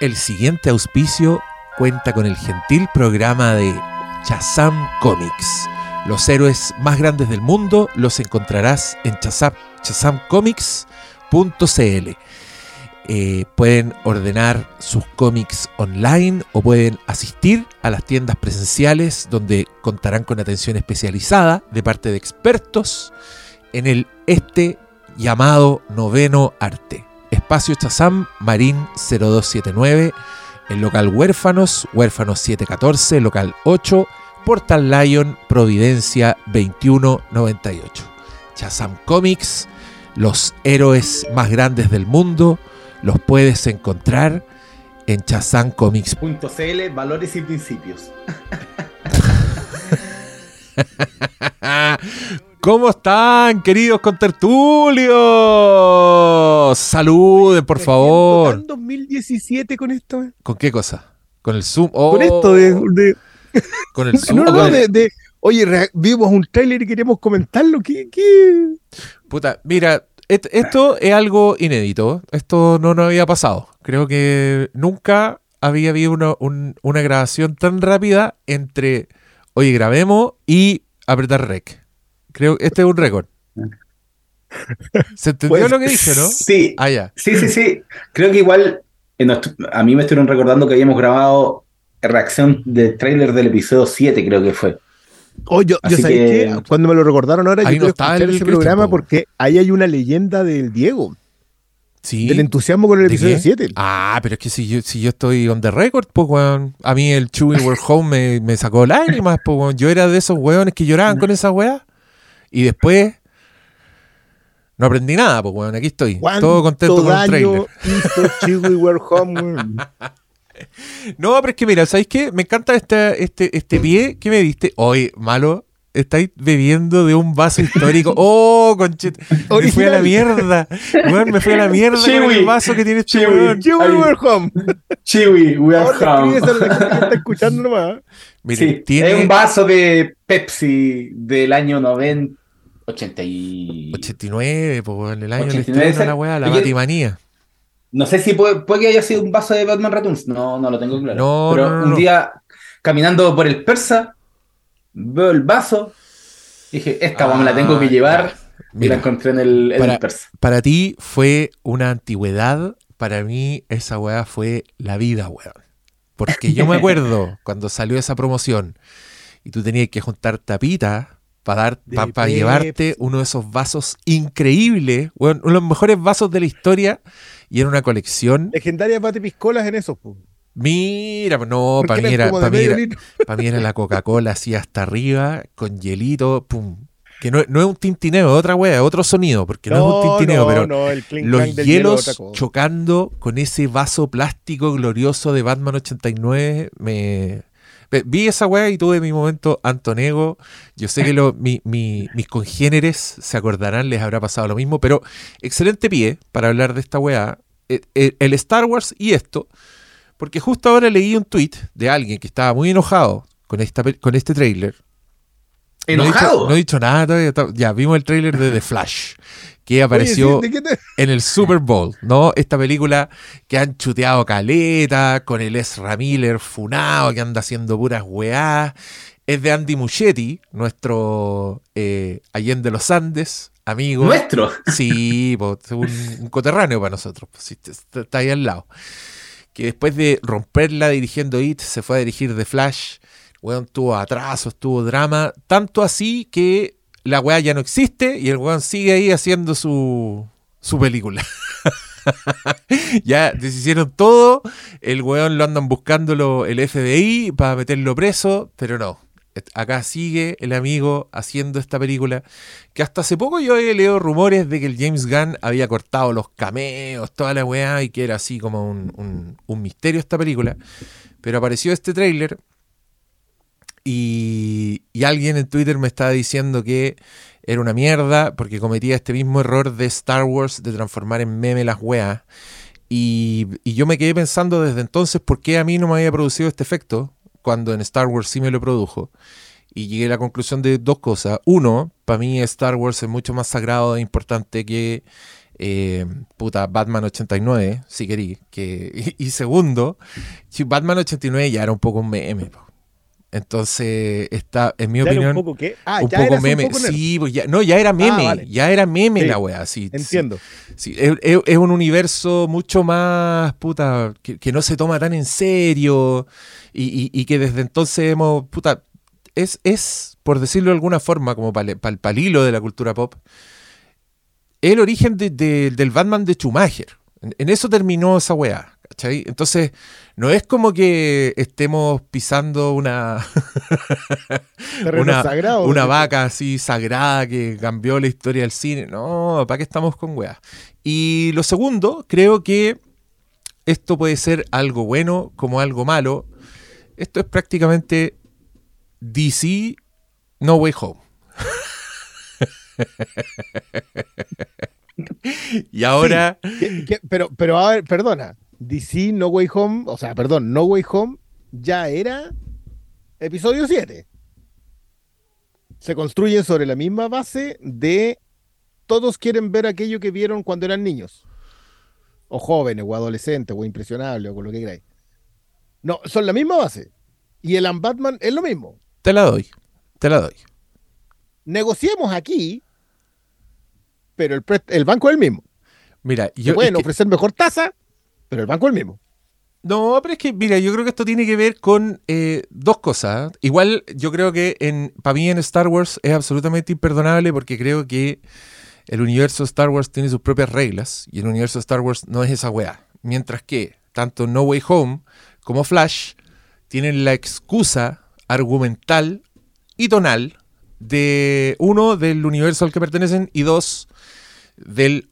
El siguiente auspicio cuenta con el gentil programa de Chazam Comics. Los héroes más grandes del mundo los encontrarás en Chazam, chazamcomics.cl. Eh, pueden ordenar sus cómics online o pueden asistir a las tiendas presenciales donde contarán con atención especializada de parte de expertos en el este llamado noveno arte. Espacio Chazam Marín 0279, el local Huérfanos, Huérfanos 714, local 8, Portal Lion, Providencia 2198. Chazam Comics, los héroes más grandes del mundo, los puedes encontrar en chazamcomics.cl. .cl, valores y principios. ¿Cómo están, queridos contertulios? Saluden, por favor. ¿Tan 2017 con esto? eh? ¿Con qué cosa? ¿Con el Zoom? Oh, Con esto de, de- ¿Con el Zoom? no, no, ¿O no, de, de- oye, vimos un tráiler y queremos comentarlo. ¿Qué, qué? Puta, mira, et- esto es algo inédito. Esto no nos había pasado. Creo que nunca había habido una, un- una grabación tan rápida entre, oye, grabemos y apretar rec. Creo que este es un récord. ¿Se entendió Pues, lo que dije, no? Sí, Ah, ya. sí, sí, sí. Creo que igual nuestro- a mí me estuvieron recordando que habíamos grabado reacción del tráiler del episodio 7, creo que fue. Oh, yo, yo sabía que- que cuando me lo recordaron ahora, Ahí yo no quiero estaba escuchar el ese programa po. porque ahí hay una leyenda del Diego, Sí. del entusiasmo con el ¿De episodio qué? 7. Ah, pero es que si yo, si yo estoy on the record, pues, weón. A mí el Chewy We're Home me, me sacó lágrimas, pues, weón. Yo era de esos weones que lloraban con esa weá. Y después. No aprendí nada, pues, weón. Aquí estoy. Todo contento con el trailer. hizo Chiwi Were Home, weón? No, pero es que mira, ¿sabéis qué? Me encanta este, este, este pie que me diste. Hoy, malo. Estáis bebiendo de un vaso histórico. ¡Oh, conchet! Me fui a la mierda. Weón, me fui a la mierda con el vaso que tiene este Chiwi. weón. Chiwi. Were Home. Chiwi, we are home. está escuchando nomás. Miren, Sí, tiene. es un vaso de Pepsi del año 90, 80 y... 89, pues weón, el año del 89 estreno de la weá, la Batimanía. No sé si puede, puede que haya sido un vaso de Batman Returns. No, no lo tengo claro. No, Pero no, no, un día, caminando por el Persa, veo el vaso. Dije, esta me la tengo que Ah, llevar. y la encontré en el, en para- el Persa. para ti fue una antigüedad, para mí esa weá fue la vida, weón. Porque yo me acuerdo cuando salió esa promoción y tú tenías que juntar tapitas para llevarte uno de esos vasos increíbles, weón, uno de los mejores vasos de la historia y era una colección. Legendaria Pate Piscolas en eso. po. Mira, no, para mí era, para mí era, litro. Para mí era la Coca-Cola así hasta arriba, con hielito, pum. Que no, no es un tintineo, es otra wea, es otro sonido, porque no, es un tintineo, no, pero no, el clink los hielo hielos cosa. chocando con ese vaso plástico glorioso de Batman 89, me... Vi esa wea y tuve mi momento Antonego. Yo sé que lo- mi- mi- mis congéneres se acordarán, les habrá pasado lo mismo, pero excelente pie para hablar de esta wea. Eh, eh, El Star Wars y esto, porque justo ahora leí un tweet de alguien que estaba muy enojado con, esta, con este tráiler. No he dicho- ¿Enojado? No he, dicho, nada todavía. Ya, vimos el tráiler de The Flash, que apareció Oye, sí, ¿de qué te- en el Super Bowl, ¿no? Esta película que han chuteado caleta, con el Ezra Miller funado, que anda haciendo puras weás. Es de Andy Muschietti, nuestro eh, Allende los Andes, amigo. Nuestro. Sí, po, un, un coterráneo para nosotros, pues, sí, está, está ahí al lado. Que después de romperla dirigiendo It, se fue a dirigir The Flash. Weón tuvo atrasos, tuvo drama. Tanto así que la weá ya no existe y el weón sigue ahí haciendo su, su película. ya deshicieron todo. El weón lo andan buscando lo- el FBI para meterlo preso, pero no. Acá sigue el amigo haciendo esta película que hasta hace poco yo había leído rumores de que el James Gunn había cortado los cameos, toda la weá, y que era así como un, un- un misterio esta película. Pero apareció este tráiler y, y alguien en Twitter me estaba diciendo que era una mierda porque cometía este mismo error de Star Wars de transformar en meme las weas. Y, y yo me quedé pensando desde entonces por qué a mí no me había producido este efecto. cuando en Star Wars sí me lo produjo. Y llegué a la conclusión de dos cosas. Uno, para mí Star Wars es mucho más sagrado e importante que eh, puta, Batman 89, si querí. Que, y, y segundo, Batman 89 ya era un poco un meme. Entonces, está, en mi ¿Ya era opinión, un poco qué? Ah, un ya poco meme. poco sí, pues ya, no, ya era meme. vale. Ya era meme Sí, la wea. Sí. Entiendo. Sí, es, un universo mucho más, puta, que, que no se toma tan en serio y, y- y que desde entonces hemos, puta, es, es por decirlo de alguna forma, como para el palilo de la cultura pop, el origen de- de- del Batman de Schumacher. En, en eso terminó esa weá, ¿cachai? Entonces, no es como que estemos pisando una, una, sagrado. una ¿no? vaca así sagrada que cambió la historia del cine. No, ¿para qué estamos con weas? Y lo segundo, creo que esto puede ser algo bueno como algo malo. Esto es prácticamente DC No Way Home. y ahora, pero, pero a ver, perdona. DC No Way Home, o sea, perdón, No Way Home ya era episodio 7. Se construyen sobre la misma base de todos quieren ver aquello que vieron cuando eran niños. O jóvenes, o adolescentes, o impresionables, o con lo que queráis. No, son la misma base. Y el Batman es lo mismo. te la doy, te la doy. Negociemos aquí, pero el, el banco es el mismo. Mira, yo, pueden que- ofrecer mejor tasa, pero el banco es el mismo. No, pero es que, mira, yo creo que esto tiene que ver con eh, dos cosas. Igual, yo creo que para mí en Star Wars es absolutamente imperdonable porque creo que el universo Star Wars tiene sus propias reglas y el universo Star Wars no es esa weá. Mientras que tanto No Way Home como Flash tienen la excusa argumental y tonal de uno del universo al que pertenecen y dos del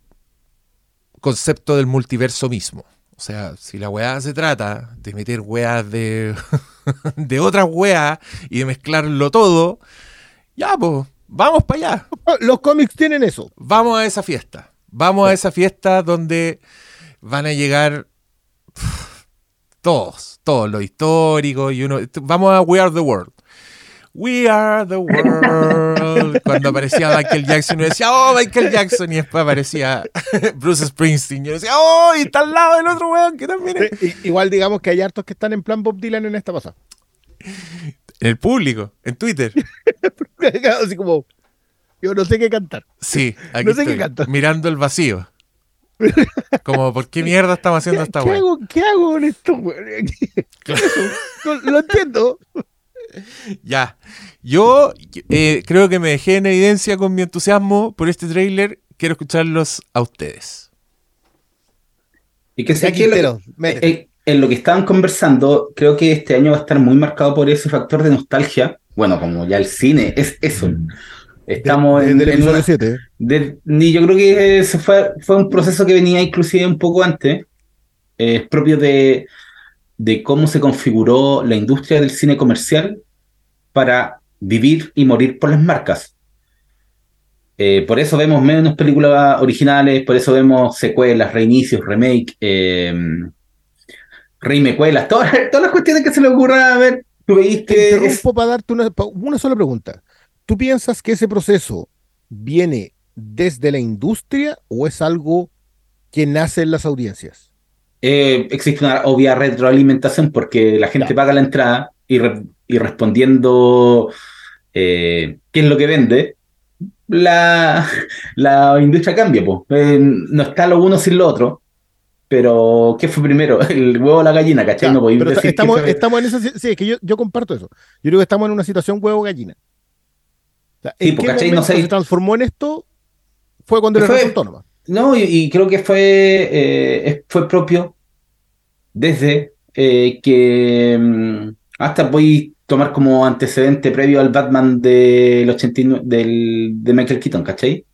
concepto del multiverso mismo. O sea, si la weá se trata de meter weas de, de otras weas y de mezclarlo todo, ya, pues, vamos para allá. Los cómics tienen eso. Vamos a esa fiesta. Vamos a esa fiesta donde van a llegar pff, todos, todos los históricos y uno. Vamos a We Are the World. We are the world. Cuando aparecía Michael Jackson, uno decía, oh, Michael Jackson. Y después aparecía Bruce Springsteen. Y uno decía, oh, y está al lado del otro weón que también es. Igual digamos que hay hartos que están en plan Bob Dylan en esta pasada. En el público, en Twitter. Así como, yo no sé qué cantar. Sí, aquí No sé qué canto. mirando el vacío. Como, ¿por qué mierda estamos haciendo ¿Qué, esta qué weá? hago, ¿Qué hago con esto? güey? No, lo entiendo. Ya. Yo eh, creo que me dejé en evidencia con mi entusiasmo por este tráiler. Quiero escucharlos a ustedes. Y que sé que lo, métete. en, en lo que estaban conversando, creo que este año va a estar muy marcado por ese factor de nostalgia. Bueno, como ya el cine es eso. Estamos Desde en, el en una- 7. de- y yo creo que ese fue, fue un proceso que venía inclusive un poco antes. eh, Es propio de, de cómo se configuró la industria del cine comercial para vivir y morir por las marcas. Eh, por eso vemos menos películas originales, por eso vemos secuelas, reinicios, remake, eh, remecuelas, todas, todas las cuestiones que se le ocurra a ver. Tú veis que es- para darte una, una sola pregunta. ¿Tú piensas que ese proceso viene desde la industria o es algo que nace en las audiencias? Eh, existe una obvia retroalimentación porque la gente paga la entrada y, re- y respondiendo eh, qué es lo que vende, la, la industria cambia. po. Eh, no está lo uno sin lo otro, pero ¿qué fue primero? ¿El huevo o la gallina? ¿Cachai? No pero decir que estamos, estamos en esa sí, es que yo, yo comparto eso. Yo creo que estamos en una situación huevo gallina. O sea, Sí, ¿En pues, qué momento sé. se transformó en esto? Fue cuando le Fue- resultó nomás. No, y, creo que fue, eh, fue propio desde eh, que mm, hasta voy a tomar como antecedente previo al Batman del 89, del, de Michael Keaton, ¿cachai?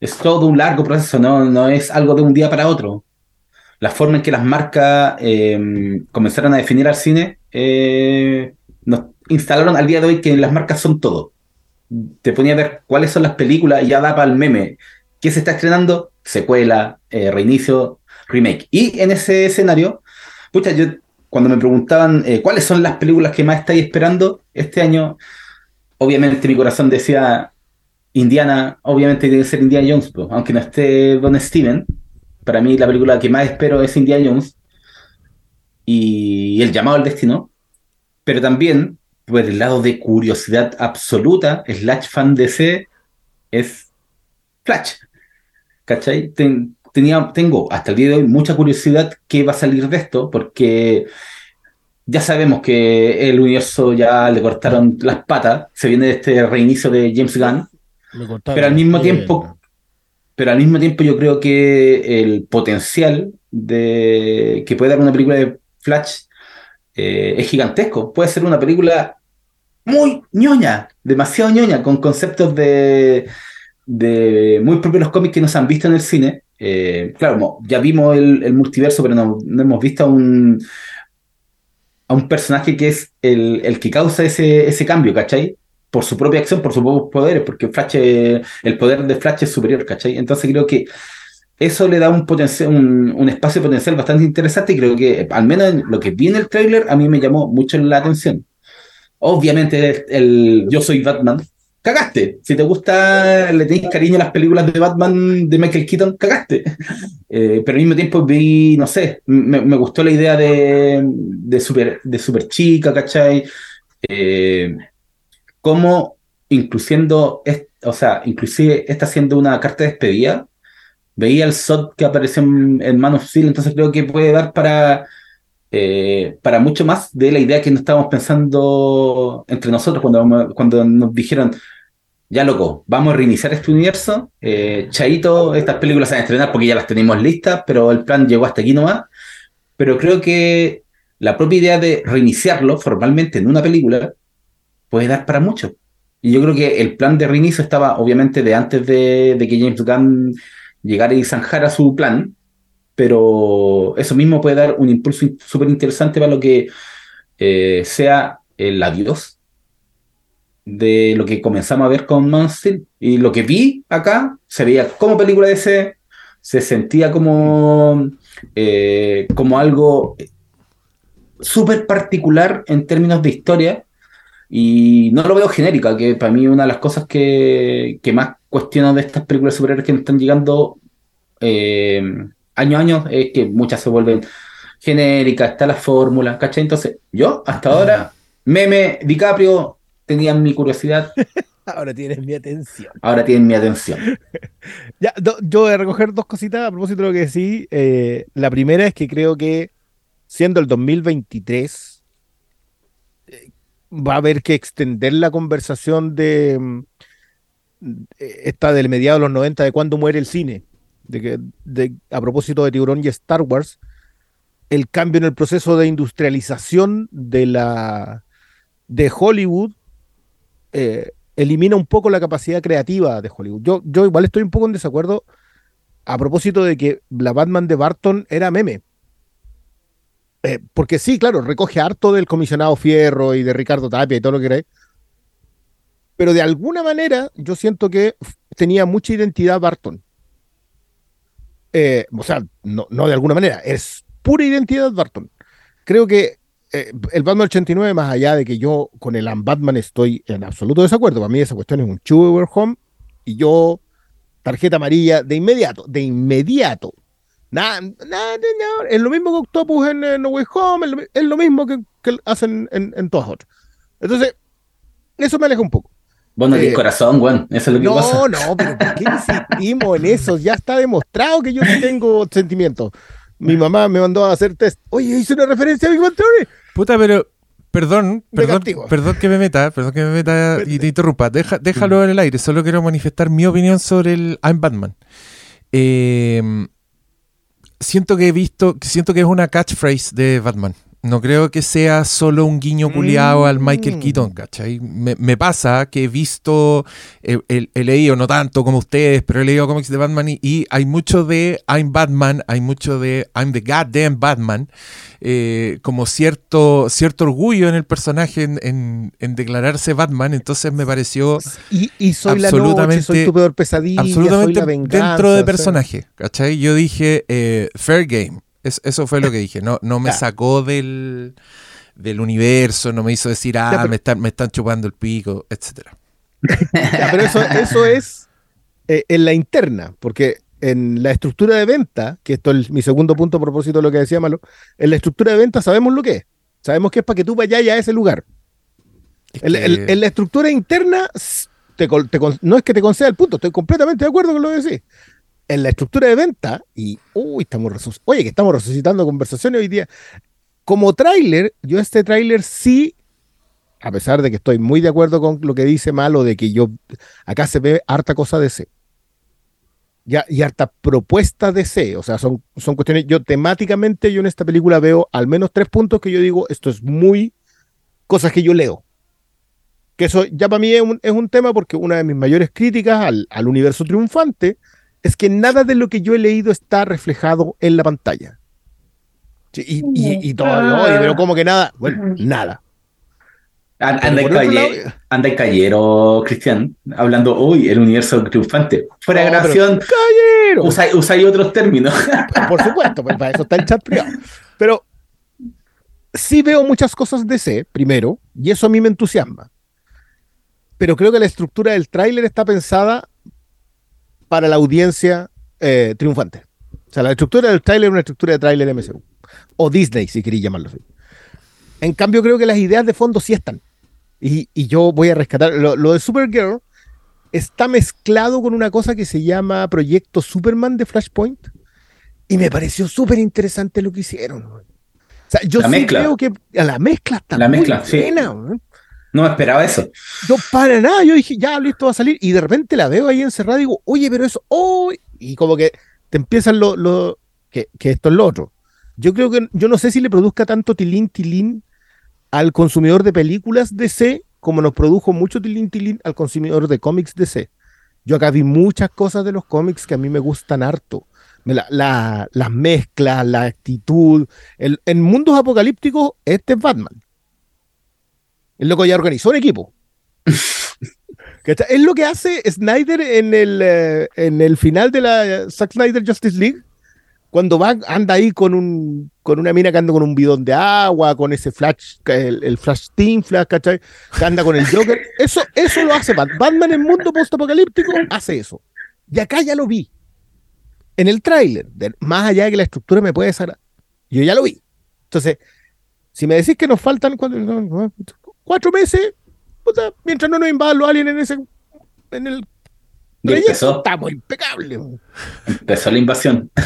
Es todo un largo proceso, no, no es algo de un día para otro. La forma en que las marcas eh, comenzaron a definir al cine eh, nos instalaron al día de hoy que las marcas son todo. Te ponía a ver cuáles son las películas y ya da para el meme. ¿Qué se está estrenando? Secuela, eh, reinicio, remake. Y en ese escenario, pucha, yo cuando me preguntaban eh, cuáles son las películas que más estáis esperando este año, obviamente mi corazón decía Indiana, obviamente tiene que ser Indiana Jones, pues, aunque no esté Don Steven. Para mí la película que más espero es Indiana Jones y El llamado al destino. Pero también, por el lado de curiosidad absoluta, Slash fan DC es Flash. ¿Cachai? Ten- tenía, tengo hasta el día de hoy mucha curiosidad qué va a salir de esto, porque ya sabemos que el universo ya le cortaron las patas, se viene este reinicio de James Gunn, pero al mismo tiempo, pero al mismo tiempo yo creo que el potencial de que puede dar una película de Flash eh, es gigantesco. Puede ser una película muy ñoña, demasiado ñoña, con conceptos de, de muy propios los cómics que no se han visto en el cine. Eh, claro, ya vimos el, multiverso, pero no, no hemos visto a un, a un personaje que es el, el que causa ese, ese cambio, ¿cachai? Por su propia acción, por sus propios poderes, porque Flash, el poder de Flash es superior, ¿cachai? Entonces creo que eso le da un, un, un espacio potencial bastante interesante y creo que, al menos en lo que vi en el tráiler, a mí me llamó mucho la atención. Obviamente, el Yo Soy Batman, cagaste. Si te gusta, le tenés cariño a las películas de Batman de Michael Keaton, cagaste. Eh, pero al mismo tiempo vi, no sé, me, me gustó la idea de, de, super, de super chica, ¿cachai? Eh, cómo incluyendo, o sea, inclusive está haciendo una carta de despedida. Veía el SOT que apareció en, en Man of Steel, entonces creo que puede dar para, eh, para mucho más de la idea que nos estábamos pensando entre nosotros cuando, cuando nos dijeron, ya loco, vamos a reiniciar este universo. Eh, Chaito, estas películas se van a estrenar porque ya las tenemos listas, pero el plan llegó hasta aquí nomás. Pero creo que la propia idea de reiniciarlo formalmente en una película puede dar para mucho. Y yo creo que el plan de reinicio estaba obviamente de antes de, de que James Gunn llegara y zanjara su plan, pero eso mismo puede dar un impulso súper interesante para lo que eh, sea el adiós de lo que comenzamos a ver con Man of Steel. Y lo que vi acá se veía como película de ese, se sentía como, eh, como algo súper particular en términos de historia. Y no lo veo genérica, que para mí una de las cosas que, que más cuestiono de estas películas superhéroes que nos están llegando eh, año a año es que muchas se vuelven genéricas, está la fórmula, ¿cachai? Entonces, yo hasta ahora, meme, DiCaprio, tenían mi curiosidad, Ahora tienes mi atención. ahora tienen mi atención. Ya, do- yo voy a recoger dos cositas a propósito de lo que decís. Eh, la primera es que creo que siendo el 2023 eh, va a haber que extender la conversación de mm, eh, esta del mediado de los 90 de cuándo muere el cine. De que, de, a propósito de Tiburón y Star Wars, el cambio en el proceso de industrialización de la de Hollywood eh, elimina un poco la capacidad creativa de Hollywood. Yo, yo igual estoy un poco en desacuerdo a propósito de que la Batman de Barton era meme. Eh, porque sí, claro, recoge harto del comisionado Fierro y de Ricardo Tapia y todo lo que queráis. Pero de alguna manera yo siento que tenía mucha identidad Barton. Eh, o sea, no, no de alguna manera, es pura identidad Barton. Creo que eh, el Batman 89, más allá de que yo con el Batman estoy en absoluto desacuerdo, para mí esa cuestión es un Chuber Home y yo tarjeta amarilla de inmediato, de inmediato. Nada, nada, es lo mismo que Octopus en, eh, No Way Home, es lo, es lo mismo que, que hacen en, en todas otras. Entonces, eso me aleja un poco. Vos no Eh, corazón, weón, eso es lo que pasa. No, no, pero ¿por qué insistimos en eso? Ya está demostrado que yo sí tengo sentimientos. Mi mamá me mandó a hacer test. Oye, hice una referencia a Big Bang Theory. Puta, pero. Perdón, perdón, perdón que me meta, perdón que me meta y te interrumpa. Deja, déjalo en el aire, solo quiero manifestar mi opinión sobre el I'm Batman. Eh, siento que he visto, siento que es una catchphrase de Batman. No creo que sea solo un guiño culiado al Michael Mm. Keaton, ¿cachai? Me, me pasa que he visto, he, he- he leído, no tanto como ustedes, pero he leído cómics de Batman y, y hay mucho de I'm Batman, hay mucho de I'm the goddamn Batman, eh, como cierto, cierto orgullo en el personaje en, en- en declararse Batman, entonces me pareció Y, y soy la noche, Absolutamente- soy tu peor pesadilla, soy absolutamente la venganza. dentro de personaje, ¿cachai? Yo dije, eh, fair game, Es- eso fue lo que dije. No, no me sacó del, del universo, no me hizo decir, ah, pero- me, están, me están chupando el pico, etcétera. Ya, pero eso, eso es eh, en la interna, porque en la estructura de venta, que esto es mi segundo punto a propósito de lo que decía Malo, en la estructura de venta sabemos lo que es. Sabemos que es para que tú vayas a ese lugar. Es En, que- en- en la estructura interna, te te no es que te conceda el punto, estoy completamente de acuerdo con lo que decís. En la estructura de venta, y uy, estamos resuc- oye, que estamos resucitando conversaciones hoy día. Como tráiler, yo este tráiler sí, a pesar de que estoy muy de acuerdo con lo que dice Malo, de que yo acá se ve harta cosa de C. Ya, y harta propuesta de C. O sea, son, son cuestiones. Yo temáticamente, yo en esta película veo al menos tres puntos que yo digo, esto es muy cosas que yo leo. Que eso ya para mí es un, es un tema porque una de mis mayores críticas al, al universo triunfante es que nada de lo que yo he leído está reflejado en la pantalla. Sí, y, y, y todo, oye, pero como que nada, bueno, nada. Anda, en callero, Cristian, hablando, uy, el universo triunfante. Fuera de No, grabación, usáis usáis otros términos. Por supuesto, pues, para eso está el chat privado. Pero sí veo muchas cosas de C, primero, y eso a mí me entusiasma. Pero creo que la estructura del tráiler está pensada para la audiencia eh, triunfante. O sea, la estructura del tráiler es una estructura de tráiler MCU. O Disney, si queréis llamarlo así. En cambio, creo que las ideas de fondo sí están. Y, y yo voy a rescatar. Lo, lo de Supergirl está mezclado con una cosa que se llama Proyecto Superman de Flashpoint. Y me pareció súper interesante lo que hicieron. O sea, yo La sí mezcla. creo que la mezcla está La muy mezcla, sí. buena, güey. No me esperaba eso. Yo para nada, yo dije, ya, listo, va a salir. Y de repente la veo ahí encerrada y digo, oye, pero eso, oh, y como que te empiezan lo, lo que, que esto es lo otro. Yo creo que, yo no sé si le produzca tanto tilín, tilín al consumidor de películas DC como nos produjo mucho tilín, tilín al consumidor de cómics DC. Yo acá vi muchas cosas de los cómics que a mí me gustan harto. La- la- las mezclas, la actitud. El, en mundos apocalípticos, este es Batman. El loco ya organizó un equipo. Es lo que hace Snyder en el, eh, en el final de la Zack Snyder Justice League. Cuando va, anda ahí con un con una mina que anda con un bidón de agua, con ese flash, el, el flash team flash, ¿cachai? Que anda con el Joker. Eso, eso lo hace Batman. Batman en mundo postapocalíptico hace eso. Y acá ya lo vi. En el tráiler, más allá de que la estructura me puede desagradar. Yo ya lo vi. Entonces, si me decís que nos faltan cuatro, meses, puta, mientras no nos invadan los aliens en ese en el empezó, estamos impecables. empezó la invasión.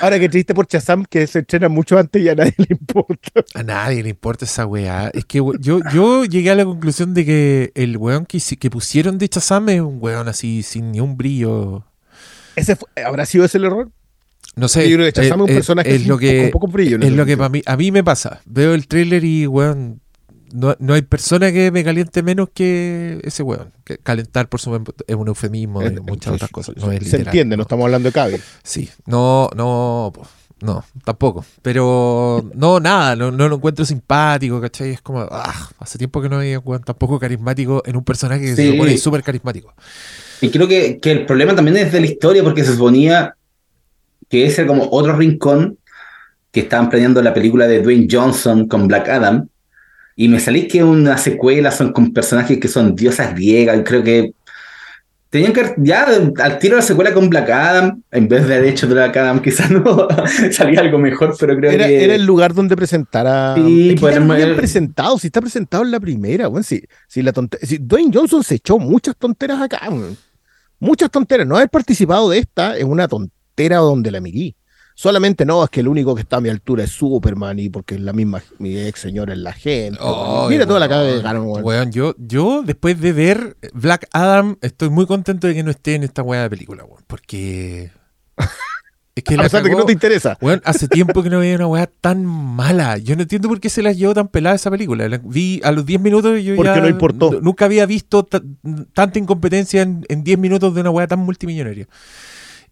Ahora que triste por Chazam, que se estrena mucho antes y a nadie le importa. A nadie le importa esa weá. Es que yo, yo llegué a la conclusión de que el weón que, que pusieron de Chazam es un weón así sin ni un brillo. ¿Ese fue- ¿Habrá sido ese el error? No sé. Yo creo que Shazam es un personaje es así, lo que, con poco brillo es lo que para mí, a mí me pasa. Veo el tráiler y weón, no, no hay persona que me caliente menos que ese weón. Que calentar por su es un eufemismo de muchas otras se- cosas. se- No es se literal. entiende, no estamos hablando de Cavill. Sí, no, no, no, tampoco. Pero no, nada, no, no lo encuentro simpático, ¿cachai? Es como, ah, hace tiempo que no hay un weón tampoco carismático en un personaje que se Sí. supone súper carismático. Y creo que, que el problema también es de la historia, porque se suponía que ese era como otro rincón que estaban planeando la película de Dwayne Johnson con Black Adam. Y me salí que una secuela son con personajes que son diosas griegas. Y creo que tenían que ya al tiro la secuela con Black Adam, en vez de haber hecho Black Adam, quizás no salía algo mejor, pero creo Era, que. era el lugar donde presentara. Sí, Es que pues, ya presentado, si está presentado en la primera, bueno, si, si la tonte- si Dwayne Johnson se echó muchas tonteras acá, muchas tonteras. No haber participado de esta es una tontera donde la mirí. Solamente no, es que el único que está a mi altura es Superman y porque es la misma, mi ex señora es la gente. Mira toda la cara de Ganon, weón. Weón, yo, yo después de ver Black Adam, estoy muy contento de que no esté en esta weá de película, weón. Porque. Es que A pesar de que no te interesa. Weón, hace tiempo que no veía una weá tan mala. Yo no entiendo por qué se la llevó tan pelada esa película. La vi a los 10 minutos y yo Porque ya no importó. Nunca había visto ta- tanta incompetencia en, en 10 minutos de una weá tan multimillonaria.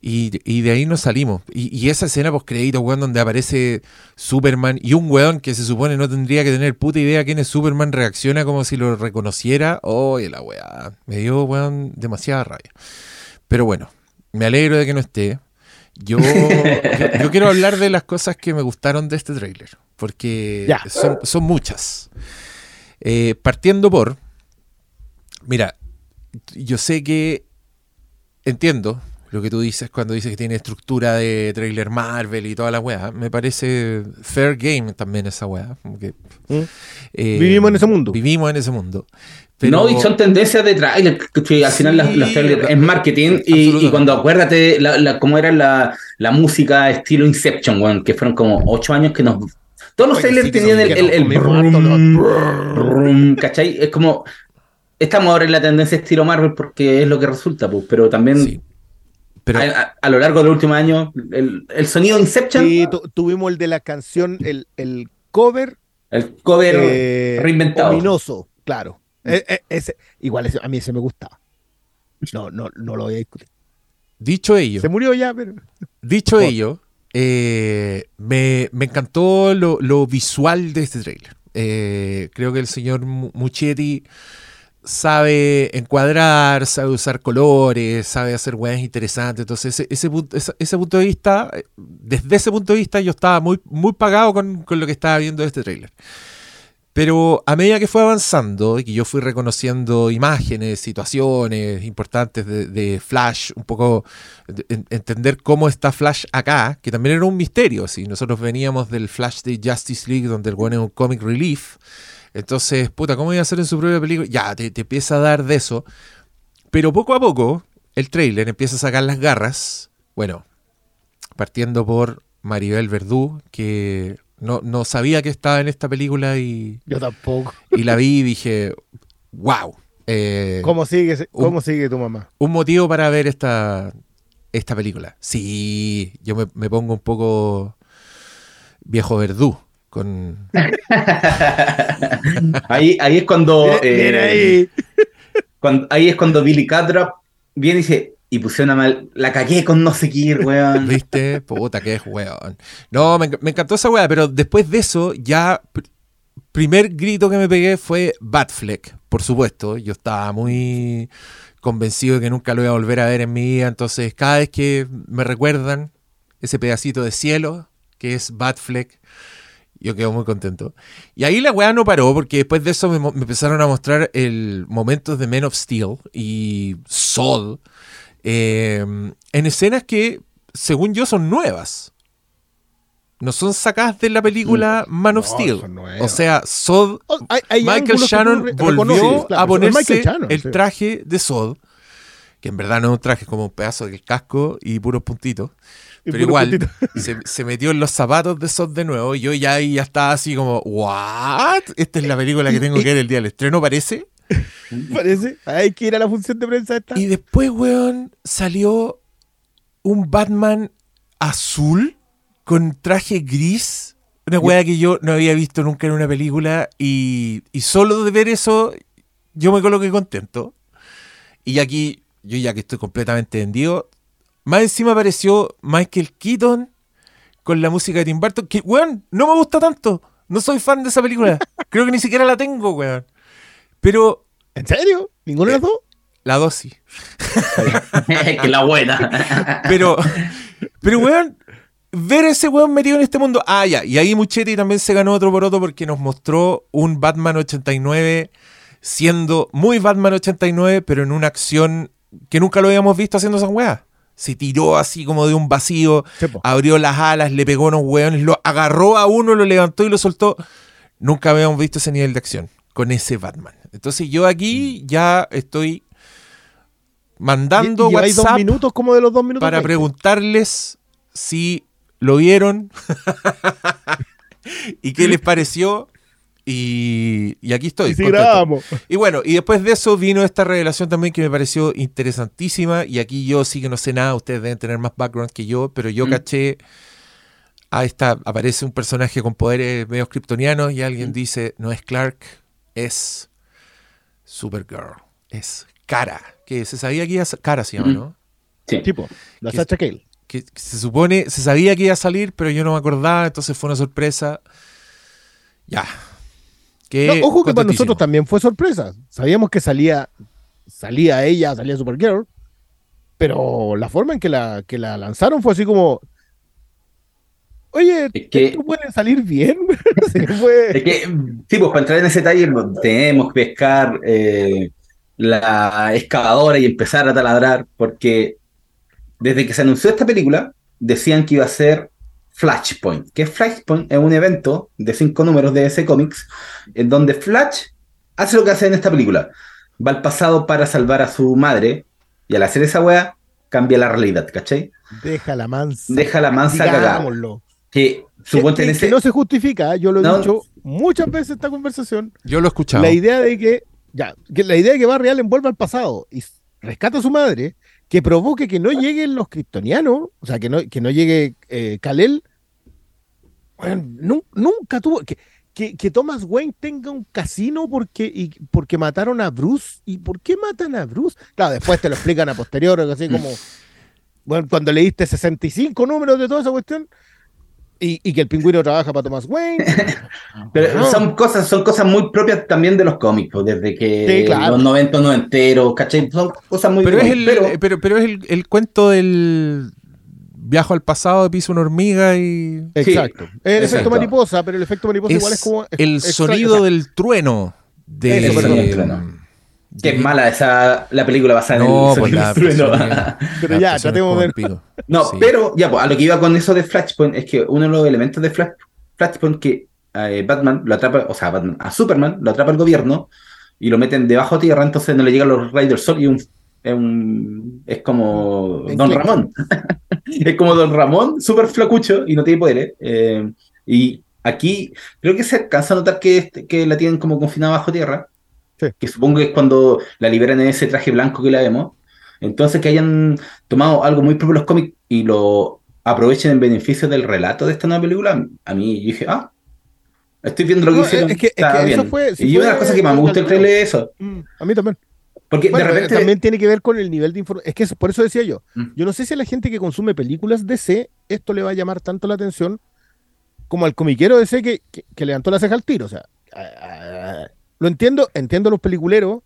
Y, y de ahí nos salimos. Y, y esa escena post crédito, weón, donde aparece Superman y un weón que se supone no tendría que tener puta idea quién es Superman, reacciona como si lo reconociera. Oye, la weá. Me dio, weón, demasiada rabia. Pero bueno, me alegro de que no esté. Yo, yo, yo quiero hablar de las cosas que me gustaron de este tráiler, porque son, son muchas. Eh, partiendo por, mira, yo sé que entiendo lo que tú dices cuando dices que tiene estructura de trailer Marvel y toda la weá. Me parece fair game también esa weá. ¿Mm? eh, Vivimos en ese mundo. Vivimos en ese mundo. Pero- No, y son tendencias de trailer, que al final las- trailers es marketing, y, cuando acuérdate la, la- cómo era la, la música estilo Inception, weón, que fueron como ocho años que nos... Todos los trailers sí tenían el, el, brum, brum, ¿cachai? Es como... Estamos ahora en la tendencia estilo Marvel porque es lo que resulta, pues, pero también Sí. Pero, a, a- a lo largo de los últimos años, el, el sonido Inception, Sí, tu- tuvimos el de la canción, el, el cover el cover eh, reinventado. ominoso, claro. E- e- ese, igual ese- a mí ese me gustaba. No, no, no lo voy a discutir. dicho ello, Se murió ya, pero. Dicho Por- ello, eh, me, me encantó lo, lo visual de este trailer. Eh, creo que el señor Mu- Muchetti sabe encuadrar, sabe usar colores, sabe hacer weas interesantes. Entonces, ese, ese, punto, ese, punto de vista, eh, desde ese punto de vista, yo estaba muy, muy pagado con, con lo que estaba viendo este trailer. Pero a medida que fue avanzando y que yo fui reconociendo imágenes, situaciones importantes de, Flash, un poco de- en- entender cómo está Flash acá, que también era un misterio. Si nosotros veníamos del Flash de Justice League, donde el bueno es un comic relief, entonces, puta, ¿cómo iba a hacer en su propia película? Ya, te, te empieza a dar de eso. Pero poco a poco, el trailer empieza a sacar las garras. Bueno, partiendo por Maribel Verdú, que no, no sabía que estaba en esta película y, Yo tampoco. y la vi y dije, wow. eh, ¿Cómo sigue, un- cómo sigue tu mamá? un motivo para ver esta, esta película. Sí, yo me, me pongo un poco viejo verdú con... ahí, ahí es cuando, Bien, bien eh, ahí. cuando- ahí es cuando Billy Cudrup viene y dice, y pusieron a mal, la cagué con no sé qué, weón. ¿Viste? Puta que es weón. No, me, enc- me encantó esa weá, pero después de eso, ya. pr- Primer grito que me pegué fue Batfleck, por supuesto. Yo estaba muy convencido de que nunca lo iba a volver a ver en mi vida. Entonces, cada vez que me recuerdan ese pedacito de cielo que es Batfleck, yo quedo muy contento. Y ahí la weá no paró, porque después de eso me, me empezaron a mostrar el momentos de Men of Steel y Soul eh, en escenas que, según yo, son nuevas. No son sacadas de la película Man of No, Steel. O sea, Sod, Oh, hay- hay Michael Shannon volvió claro, a ponerse Shannon, el sí. traje de Sod, que en verdad no es un traje, es como un pedazo del casco y puros puntitos. Pero igual, se, se metió en los zapatos de Sod de nuevo. Y yo ya ahí ya estaba así como, ¿what? Esta es la película que tengo que ver el día del estreno, parece. Parece. Hay que ir a la función de prensa esta. Y después, weón, salió un Batman azul con traje gris. Una weá que yo no había visto nunca en una película. Y, y solo de ver eso, yo me coloqué contento. Y aquí, yo ya que estoy completamente vendido, más encima apareció Michael Keaton con la música de Tim Burton. Que, weón, no me gusta tanto. No soy fan de esa película. Creo que ni siquiera la tengo, weón. Pero ¿En serio? ¿Ninguno de los dos? la dosis. que la buena. Pero, pero weón, ver ese weón metido en este mundo. Ah, ya. Y ahí Muchetti también se ganó otro poroto porque nos mostró un Batman 89 siendo muy Batman 89, pero en una acción que nunca lo habíamos visto haciendo esas weas. Se tiró así como de un vacío, abrió las alas, le pegó a unos weones, lo agarró a uno, lo levantó y lo soltó. Nunca habíamos visto ese nivel de acción con ese Batman. Entonces yo aquí ya estoy mandando ¿Y- y lleváis dos WhatsApp minutos como de los dos minutos? para preguntarles si lo vieron y qué les pareció. Y, y aquí estoy. Y si bueno, y después de eso vino esta revelación también que me pareció interesantísima. Y aquí yo sí que no sé nada, ustedes deben tener más background que yo, pero yo Mm. caché. Ahí está, aparece un personaje con poderes medio kryptonianos y alguien dice, no es Clark, es Supergirl, es Cara. Que se sabía que iba a ser- Cara se llama, Mm. ¿no? Sí. Tipo, la Que- Sacha Cale. que se supone, se sabía que iba a salir, pero yo no me acordaba, entonces fue una sorpresa. Ya. Que No, ojo que para nosotros también fue sorpresa. Sabíamos que salía, salía ella, salía Supergirl, pero la forma en que la, que la lanzaron fue así como. Oye, Es que- esto puede salir bien. Fue- Es que, sí, pues para entrar en ese detalle tenemos que pescar eh, la excavadora y empezar a taladrar, porque desde que se anunció esta película, decían que iba a ser Flashpoint. Que Flashpoint es un evento de cinco números de DC Comics, en donde Flash hace lo que hace en esta película. Va al pasado para salvar a su madre, y al hacer esa wea, cambia la realidad, ¿cachai? Deja la mansa. Deja la mansa cagada. Que Que, ese... no se justifica, ¿eh? yo lo he No. dicho muchas veces en esta conversación. Yo lo he escuchado. La idea de que, ya, que la idea de que Barry Allen vuelva al pasado y rescata a su madre, que provoque que no lleguen los kryptonianos, o sea, que no, que no llegue eh, Kal-El, bueno, nunca tuvo. Que, que, que Thomas Wayne tenga un casino porque, y, porque mataron a Bruce. ¿Y por qué matan a Bruce? Claro, después te lo explican a posterior, así como. Bueno, cuando leíste 65 números de toda esa cuestión. Y, y que el pingüino trabaja para Thomas Wayne. Pero No. son cosas, son cosas muy propias también de los cómics, pues, desde que Sí, claro. los 90 noventeros, ¿cachai? Son cosas muy Pero es propias, el, pero- eh, pero, pero es el, el cuento del viajo al pasado, piso una hormiga y. Exacto. El efecto mariposa, pero el efecto mariposa Es igual es como. el sonido del trueno. De, Eso, perdón, el trueno. Que de- es mala esa la película basada No, en el pues la Pero ya, tratemos de- pico. No, Sí. pero ya, pues, a lo que iba con eso de Flashpoint es que uno de los elementos de Flash, Flashpoint que eh, Batman lo atrapa, o sea, Batman, a Superman lo atrapa el gobierno y lo meten debajo tierra, entonces no le llegan los rayos del sol y un, es, un- es como Don. Ramón. es como Don Ramón, súper flacucho y no tiene poderes. eh, y aquí creo que se alcanza a notar que, este- que la tienen como confinada bajo tierra. Sí. Que supongo que es cuando la liberan en ese traje blanco que la vemos. Entonces que hayan tomado algo muy propio de los cómics y lo aprovechen en beneficio del relato de esta nueva película, a mí yo dije, ah, estoy viendo lo que No, hicieron. es que- es está eso bien. fue- y una de las cosas que más me gusta el trailer es eso. mm, a mí también. Porque Bueno, de repente. también tiene que ver con el nivel de información. Es que eso- por eso decía yo. Mm. Yo no sé si a la gente que consume películas DC esto le va a llamar tanto la atención como al comiquero DC que, que, que levantó la ceja al tiro. O sea, lo entiendo, entiendo a los peliculeros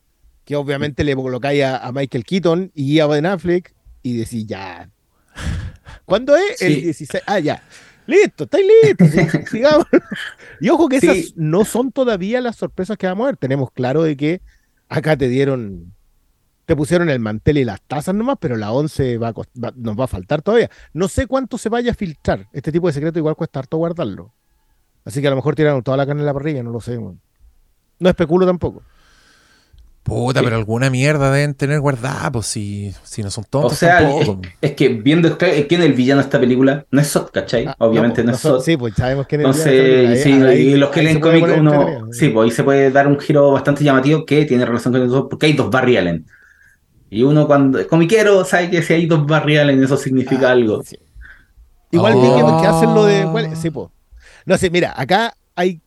que obviamente le colocáis a, a Michael Keaton y a Ben Affleck y decís ya. ¿Cuándo es? El Sí. 16. Ah, ya. Listo, estáis listos. sí, sigamos. Y ojo que Sí. esas no son todavía las sorpresas que vamos a ver. Tenemos claro de que acá te dieron, te pusieron el mantel y las tazas nomás, pero la 11 va va- nos va a faltar todavía. No sé cuánto se vaya a filtrar. Este tipo de secreto igual cuesta harto guardarlo. Así que a lo mejor tiraron toda la carne en la parrilla, no lo sé. No especulo tampoco. Puta, Sí. pero alguna mierda deben tener guardada, pues si, si no son O tontos sea, tampoco. es, es que viendo el- quién es el villano de esta película, no es Sot, ¿cachai? Ah, Obviamente no, pues, es Sot. Sí, pues sabemos quién es. Entonces, sí, y los que leen cómics, uno, sí, Sí, pues ahí se puede dar un giro bastante llamativo que tiene relación con eso, porque hay dos Barry Allen. Y uno cuando es comiquero sabe que si hay dos Barry Allen eso significa algo. Igual que, Oh. que hacen lo de. bueno, sí, po. No sé, mira, acá hay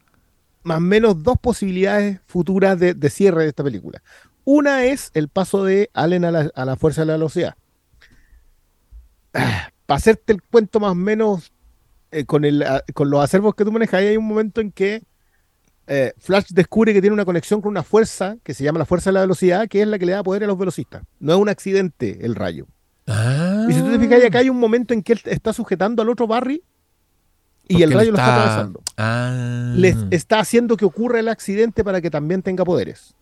más o menos dos posibilidades futuras de, de cierre de esta película. Una es el paso de Allen a la, a la fuerza de la velocidad. Para hacerte el cuento más o menos eh, con, el, ah, con los acervos que tú manejas, ahí hay un momento en que eh, Flash descubre que tiene una conexión con una fuerza que se llama la fuerza de la velocidad, que es la que le da poder a los velocistas. No es un accidente el rayo. Ah. Y si tú te fijas, acá hay un momento en que él está sujetando al otro Barry y el rayo lo está está- atravesando. Ah. Le está haciendo que ocurra el accidente para que también tenga poderes.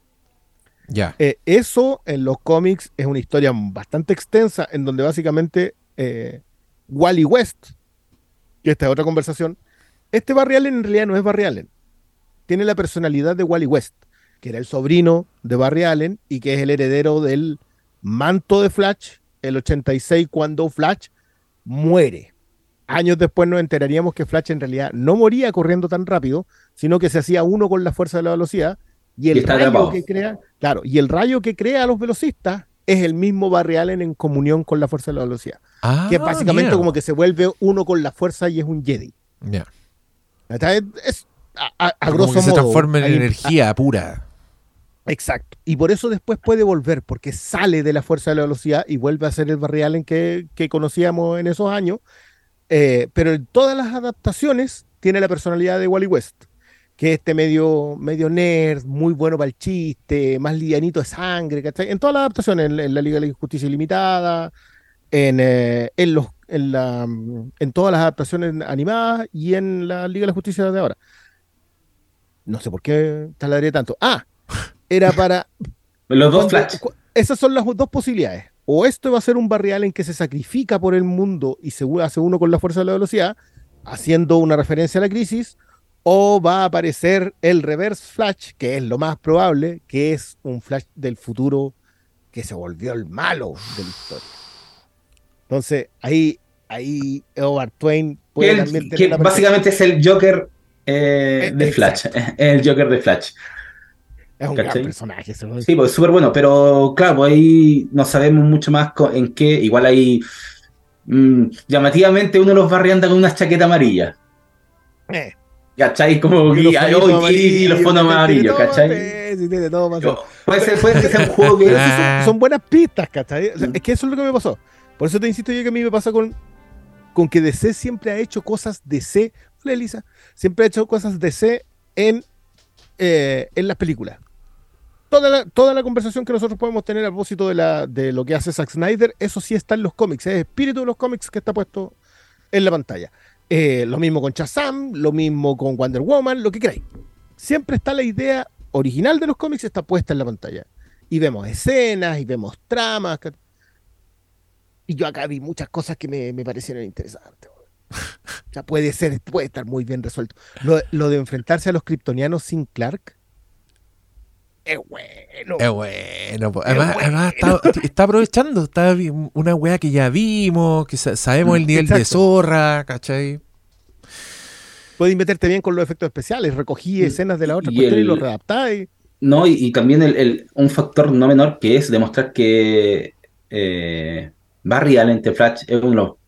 Ya. Eh, eso en los cómics es una historia bastante extensa en donde básicamente eh, Wally West, que esta es otra conversación, este Barry Allen en realidad no es Barry Allen. Tiene la personalidad de Wally West, que era el sobrino de Barry Allen y que es el heredero del manto de Flash, el 86, cuando Flash muere. Años después nos enteraríamos que Flash en realidad no moría corriendo tan rápido, sino que se hacía uno con la fuerza de la velocidad y el Y está rayo que crea, claro, y el rayo que crea a los velocistas es el mismo Barry Allen en comunión con la fuerza de la velocidad, Ah, que es básicamente como que se vuelve uno con la fuerza y es un Jedi. Ya. ¿Está? Es, es- a, a- a Como grosso que se modo. transforma en ahí- energía pura. Exacto. Y por eso después puede volver, porque sale de la fuerza de la velocidad y vuelve a ser el Barry Allen que, que conocíamos en esos años. Eh, pero en todas las adaptaciones tiene la personalidad de Wally West. que es este medio, medio nerd, muy bueno para el chiste, más livianito de sangre, ¿cachai? En todas las adaptaciones, en, en la Liga de la Justicia Ilimitada, en, eh, en, los, en, la, en todas las adaptaciones animadas y en la Liga de la Justicia de ahora. No sé por qué taladré tanto. Ah, era para Los dos Flash. esas son las dos posibilidades. O esto va a ser un Barry Allen que se sacrifica por el mundo y se hace uno con la fuerza de la velocidad, haciendo una referencia a la crisis, o va a aparecer el Reverse Flash, que es lo más probable, que es un Flash del futuro que se volvió el malo de la historia. Entonces, ahí, ahí Howard Twain puede él- también tener básicamente es el Joker eh, Eh, de Flash. El Joker de Flash. Es un gran personaje. Sí, pues súper bueno, pero claro, pues ahí no sabemos mucho más en qué. Igual ahí mm, llamativamente uno los barri anda con una chaqueta amarilla. Eh, ¿Cachai? Como y los y, oh, los fondos amarillos, ¿cachai? sí, sí, tiene todo. Puede ser, puede que sea un juego que. Sí son, son buenas pistas, ¿cachai? O sea, Mm. es que eso es lo que me pasó. Por eso te insisto yo que a mí me pasa con, con que DC siempre ha hecho cosas DC. Hola, Elisa. Siempre ha hecho cosas DC en, eh, en las películas. Toda la, toda la conversación que nosotros podemos tener a propósito de, la, de lo que hace Zack Snyder, eso sí está en los cómics. Es el espíritu de los cómics que está puesto en la pantalla. Eh, lo mismo con Shazam, lo mismo con Wonder Woman, lo que queráis. Siempre está la idea original de los cómics, está puesta en la pantalla y vemos escenas y vemos tramas. Y yo acá vi muchas cosas que me, me parecieron interesantes. sea, puede ser, puede estar muy bien resuelto. Lo, lo de enfrentarse a los kryptonianos sin Clark es bueno. Es bueno. po. Es Además, bueno. además está, está aprovechando. Está una weá que ya vimos, que sa- sabemos el nivel de zorra, ¿cachai? Puedes meterte bien con los efectos especiales. Recogí escenas de la otra y cuestión y el- los readaptáis. No, y, y también el, el- un factor no menor que es demostrar que eh, Barry Allen de Flash es uno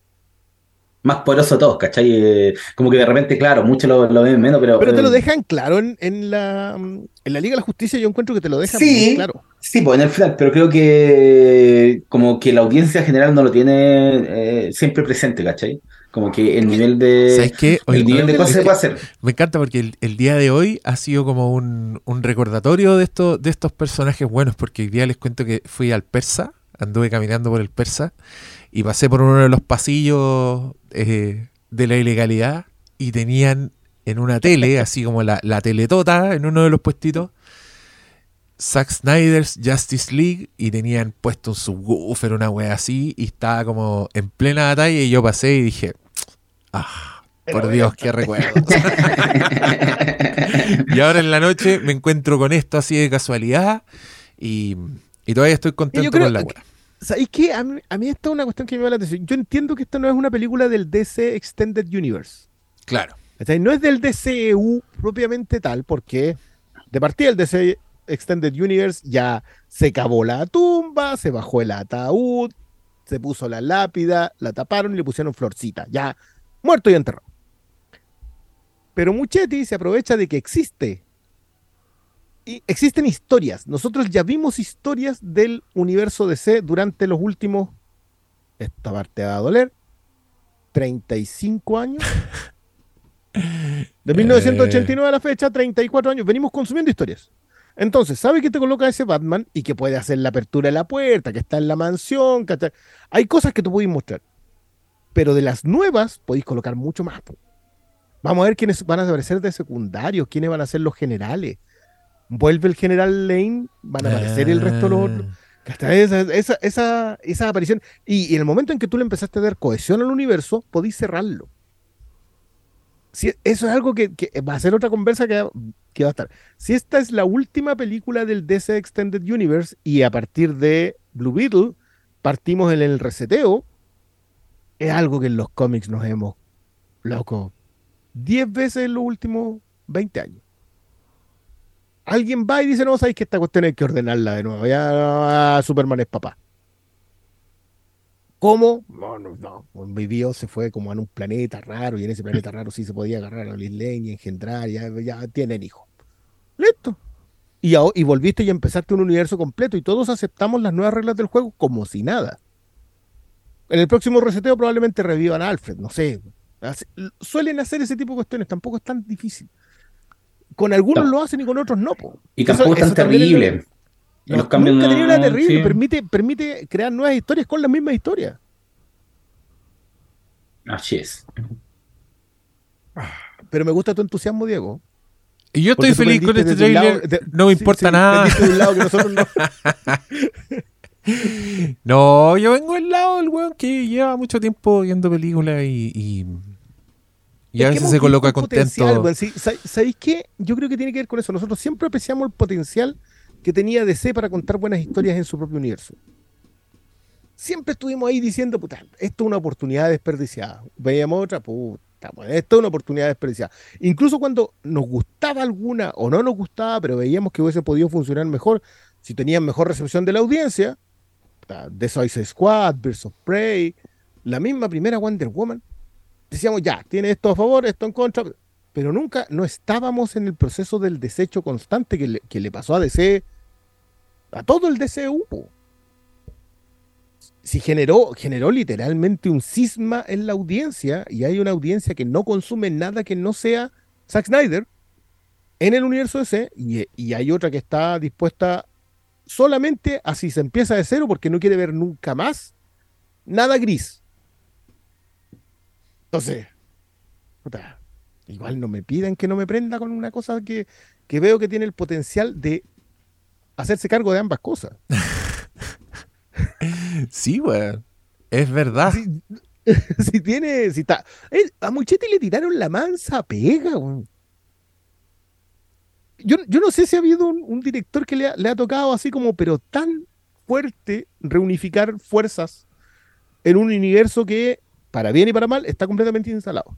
más poderoso de todos, ¿cachai? Eh, como que de repente, claro, muchos lo, lo ven menos, pero. Pero te lo eh, dejan claro en, en la, en la Liga de la Justicia. Yo encuentro que te lo dejan Sí. muy claro. Sí, pues en el Flash, pero creo que como que la audiencia general no lo tiene eh, siempre presente, ¿cachai? Como que el nivel de. ¿Sabes qué? El nivel de cosas se que puede hacer. Me encanta porque el, el día de hoy ha sido como un, un recordatorio de, esto, de estos personajes buenos, porque hoy día les cuento que fui al persa, anduve caminando por el persa y pasé por uno de los pasillos eh, de la ilegalidad y tenían en una tele, así como la, la teletota, en uno de los puestitos, Zack Snyder's Justice League y tenían puesto un subwoofer, una wea así, y estaba como en plena batalla y yo pasé y dije, ah, por Dios, qué recuerdo. y ahora en la noche me encuentro con esto así de casualidad y, y todavía estoy contento creo con la wea. ¿Sabéis qué? A mí, a mí esta es una cuestión que me llama la atención. Yo entiendo que esta no es una película del DC Extended Universe. Claro. ¿cachai? No es del DCU propiamente tal, porque de partida el DC Extended Universe ya se cavó la tumba, se bajó el ataúd, se puso la lápida, la taparon y le pusieron florcita. Ya muerto y enterrado. Pero Muchetti se aprovecha de que existe. Y existen historias. Nosotros ya vimos historias del universo DC durante los últimos. Esta parte va a doler. 35 años. De 1989 a la fecha, 34 años. Venimos consumiendo historias. Entonces, ¿sabe que te coloca ese Batman y que puede hacer la apertura de la puerta, que está en la mansión? que está- Hay cosas que tú podéis mostrar. Pero de las nuevas podéis colocar mucho más. Vamos a ver quiénes van a aparecer de secundarios, quiénes van a ser los generales. Vuelve el general Lane, van a aparecer el resto de los otros. Ah. Esa, esa, esa, esa aparición. Y, y en el momento en que tú le empezaste a dar cohesión al universo, podéis cerrarlo. Si, eso es algo que, que va a ser otra conversa que, que va a estar. Si esta es la última película del DC Extended Universe y a partir de Blue Beetle partimos en el reseteo, es algo que en los cómics nos hemos, loco, 10 veces en los últimos 20 años. Alguien va y dice, no, sabéis que esta cuestión hay que ordenarla de nuevo. Ya ah, Superman es papá. ¿Cómo? No, no, no. Vivió, se fue como en un planeta raro y en ese planeta raro sí se podía agarrar a Liz Lane y engendrar, ya, ya tienen hijos. Listo. Y, y volviste y empezaste un universo completo y todos aceptamos las nuevas reglas del juego como si nada. En el próximo reseteo probablemente revivan a Alfred, no sé. Suelen hacer ese tipo de cuestiones, tampoco es tan difícil. Con algunos No. lo hacen y con otros no. po. Y tampoco es eso tan es lo- terrible. No, Los cambios nunca una terrible, sí. permite, permite crear nuevas historias con la misma historia. Así es. Pero me gusta tu entusiasmo, Diego. Y yo estoy feliz con este trailer. lado- de- no me sí, importa sí, nada. vendiste de un lado que nosotros no. No, yo vengo del lado del weón que lleva mucho tiempo viendo películas y, y, y a veces se coloca contento. Sí, ¿Sabéis qué? Yo creo que tiene que ver con eso. Nosotros siempre apreciamos el potencial que tenía DC para contar buenas historias en su propio universo. Siempre estuvimos ahí diciendo, puta, esto es una oportunidad desperdiciada. Veíamos otra, puta, esto es una oportunidad desperdiciada. Incluso cuando nos gustaba alguna o no nos gustaba, pero veíamos que hubiese podido funcionar mejor, si tenían mejor recepción de la audiencia, The Suicide Squad, Birds of Prey, la misma primera Wonder Woman, decíamos, ya, tiene esto a favor, esto en contra, pero nunca, no estábamos en el proceso del desecho constante que le, que le pasó a DC, a todo el DCU. Si generó, generó literalmente un cisma en la audiencia, y hay una audiencia que no consume nada que no sea Zack Snyder en el universo DC, y, y hay otra que está dispuesta solamente a si se empieza de cero porque no quiere ver nunca más nada gris. Entonces, puta, igual no me pidan que no me prenda con una cosa que, que veo que tiene el potencial de hacerse cargo de ambas cosas. Sí, weón. Es verdad. Si, si tiene, si está. eh, a Muchetti le tiraron la mansa pega, weón. Yo, yo no sé si ha habido un, un director que le ha, le ha tocado así como, pero tan fuerte reunificar fuerzas en un universo que, para bien y para mal, está completamente instalado.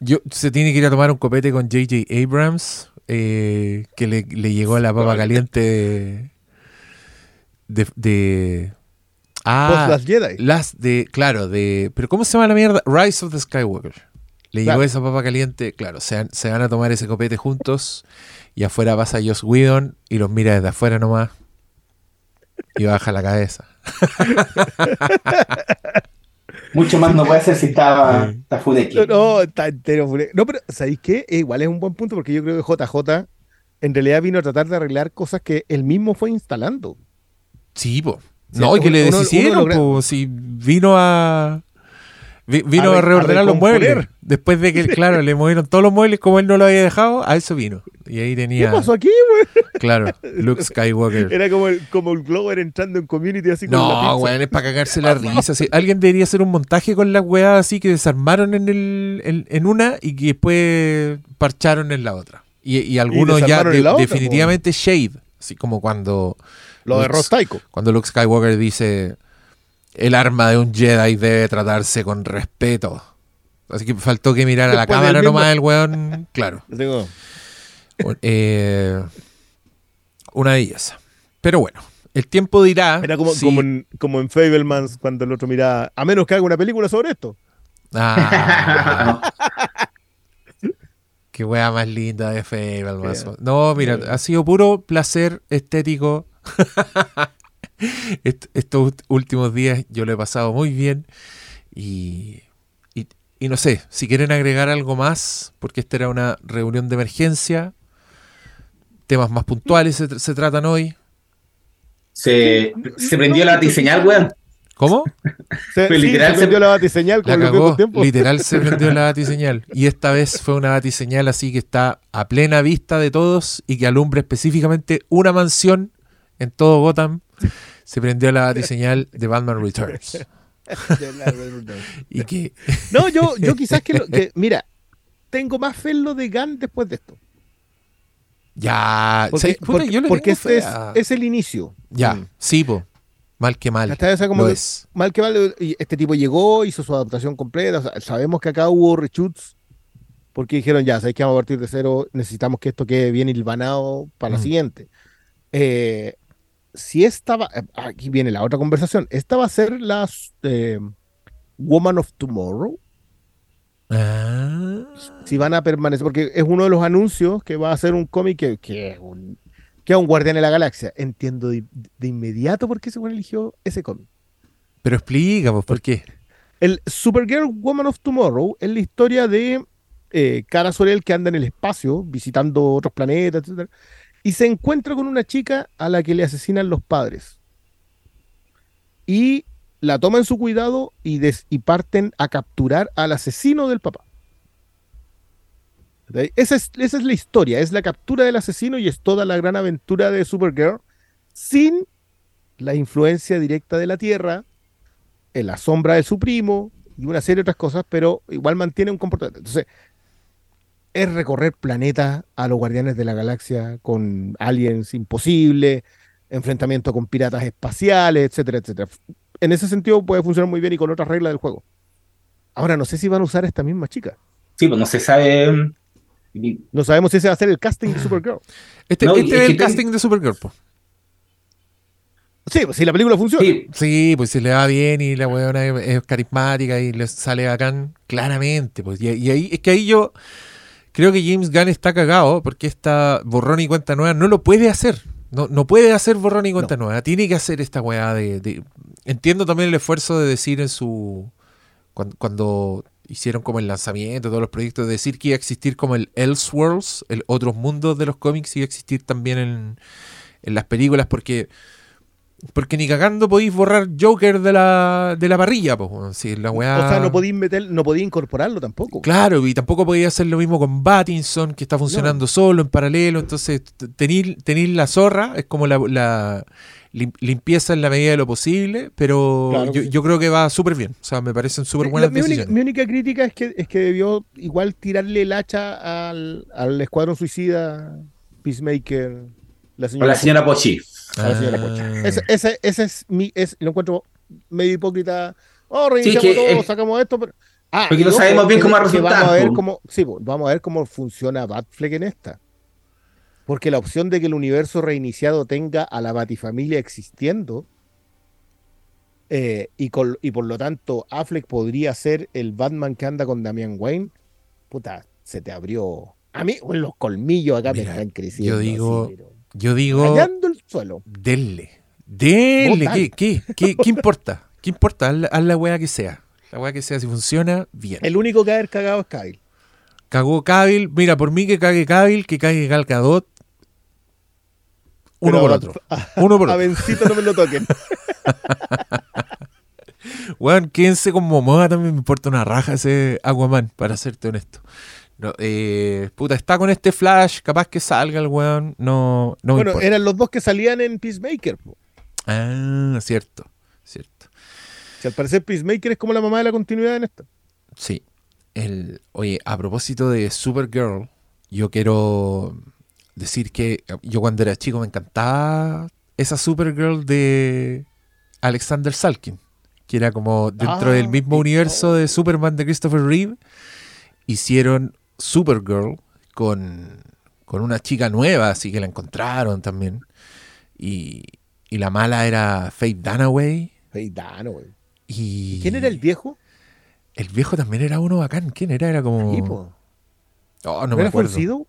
Yo, se tiene que ir a tomar un copete con J.J. Abrams, eh, que le, le llegó la papa caliente de. de, ah, las Jedi. las de. Claro, de. ¿Pero cómo se llama la mierda? Rise of the Skywalker. Le Claro. llegó esa papa caliente, claro, se, van- se van a tomar ese copete juntos y afuera pasa Joss Whedon y los mira desde afuera nomás y baja la cabeza. Mucho más no puede ser si estaba, está Fudeki. No, no, está entero. fure- No, pero ¿sabéis qué? Eh, igual es un buen punto porque yo creo que JJ en realidad vino a tratar de arreglar cosas que él mismo fue instalando. Sí, po. No, y que le deshicieron, po, si vino a... vi- Vino A a, re- a reordenar los muebles. Después de que, claro, le movieron todos los muebles como él no lo había dejado, a eso vino. Y ahí ¿Qué tenía, pasó aquí, güey? claro, Luke Skywalker. Era como el, como el Glover entrando en community así con la No, weón, es para cagarse la risa. sí. Alguien debería hacer un montaje con las weas así que desarmaron en, el, en, en una y que después parcharon en la otra. Y, y algunos ya de- otra, definitivamente Shade. Así como cuando, Lo de Ross Tycho. cuando Luke Skywalker dice el arma de un Jedi debe tratarse con respeto. Así que faltó que mirara a la cámara nomás el weón. Claro. Eh, una de ellas. Pero bueno, el tiempo dirá. Era como, si- como, en, como en Fablemans cuando el otro miraba, a menos que haga una película sobre esto. Ah, qué wea más linda de Fable. Qué- No, mira, ha sido puro placer estético. Est- Estos últimos días yo lo he pasado muy bien. Y, y, y no sé, si quieren agregar algo más, porque esta era una reunión de emergencia, temas más puntuales se, se tratan hoy. Se, se prendió la batiseñal, weón. ¿Cómo? Se, sí, literal, se se- prendió la batiseñal con cagó, literal se prendió la batiseñal. Y esta vez fue una batiseñal así que está a plena vista de todos y que alumbra específicamente una mansión en todo Gotham. Se prendió la batiseñal de Batman Returns. Y que No, yo, yo quizás que, lo- que- mira, tengo más fe en lo de Gunn después de esto. ya. Porque, es, es el inicio. Ya, Mm. sí, po. Mal que mal. O sea, como que- es. mal que mal, este tipo llegó, hizo su adaptación completa. o sea, sabemos que acá hubo reshoots porque dijeron, ya, sabéis que vamos a partir de cero, necesitamos que esto quede bien hilvanado para la siguiente. Eh, si esta va, eh, aquí viene la otra conversación, esta va a ser la eh, Woman of Tomorrow, Ah. si van a permanecer, porque es uno de los anuncios que va a ser un cómic que, que es un, que es un guardián de la galaxia. Entiendo de, de inmediato por qué se eligió ese cómic. Pero explica, pues, ¿por qué? El Supergirl Woman of Tomorrow es la historia de eh, Cara Sorel que anda en el espacio visitando otros planetas, etcétera, y se encuentra con una chica a la que le asesinan los padres. Y la toma en su cuidado y, des- y parten a capturar al asesino del papá. Esa es, esa es la historia, es la captura del asesino y es toda la gran aventura de Supergirl sin la influencia directa de la Tierra, en la sombra de su primo y una serie de otras cosas, pero igual mantiene un comportamiento. Entonces, es recorrer planetas a los guardianes de la galaxia con aliens imposibles, enfrentamiento con piratas espaciales, etcétera, etcétera. En ese sentido puede funcionar muy bien y con otras reglas del juego. Ahora, no sé si van a usar a esta misma chica. Sí, pues no se sabe. y- No sabemos si ese va a ser el casting de Supergirl. Este, No, este es el casting de Supergirl, po. Sí, pues si la película funciona. Sí, Sí, pues si le va bien y la weona es, es carismática y le sale bacán, claramente. Pues, y, y ahí, es que ahí yo creo que James Gunn está cagado porque esta borrón y cuenta nueva no lo puede hacer. No, no puede hacer borrón y cuenta nueva. Tiene que hacer esta weá de, de- Entiendo también el esfuerzo de decir en su. Cuando, cuando hicieron como el lanzamiento, todos los proyectos, de decir que iba a existir como el Elseworlds, el otros mundos de los cómics, iba a existir también en, en las películas, porque. Porque ni cagando podéis borrar Joker de la, de la parrilla, pues. Si la weá... O sea, no podéis meter, no podéis incorporarlo tampoco. Claro, y tampoco podía hacer lo mismo con Battinson, que está funcionando solo, en paralelo. Entonces, tenéis la zorra, es como la, la lim- limpieza en la medida de lo posible, pero Claro yo, sí. yo creo que va súper bien. O sea, me parecen súper La- buenas mi, única, decisiones. mi única crítica es que, es que debió igual tirarle el hacha al, al escuadrón suicida, Peacemaker, la señora. la señora Pochi. A la señora Pocha. Ah. Ese, ese, ese es mi, es, lo encuentro medio hipócrita. Oh, reiniciamos todo, eh, sacamos esto. Pero... Ah, porque no sabemos bien cómo va a resultar, Vamos a ver cómo, sí, vamos a ver cómo funciona Batfleck en esta. Porque la opción de que el universo reiniciado tenga a la Batifamilia existiendo eh, y, con- y por lo tanto Affleck podría ser el Batman que anda con Damian Wayne, puta, se te abrió. A mí los colmillos acá Mira, me están creciendo. yo digo- así, pero Yo digo, suelo. denle. Denle. ¿Qué, qué, qué, qué importa? ¿Qué importa? Haz la, haz la weá que sea. La weá que sea, si funciona, bien. El único que ha haber cagado es Kyle. Cagó Cavill. Mira, por mí que cague Cavill, que cague Gal Gadot. Uno Pero por a- otro. Uno por A otro. Bencito no me lo toquen. Weón, quédense con Momoa también me importa una raja ese Aquaman, para serte honesto. No, eh, puta, está con este flash, capaz que salga el weón, no, no bueno, importa. eran los dos que salían en Peacemaker. po. Ah, cierto, cierto. Si al parecer Peacemaker es como la mamá de la continuidad en esta. Sí. El, oye, a propósito de Supergirl, yo quiero decir que yo cuando era chico me encantaba esa Supergirl de Alexander Salkin, que era como dentro Ah, del mismo universo de Superman de Christopher Reeve, hicieron Supergirl con, con una chica nueva, así que la encontraron también. Y, y la mala era Faith Dunaway. Dano, güey. Y ¿Quién era el viejo? El viejo también era uno bacán. ¿Quién era? Era como. Oh, no ¿No me era acuerdo. Foncido?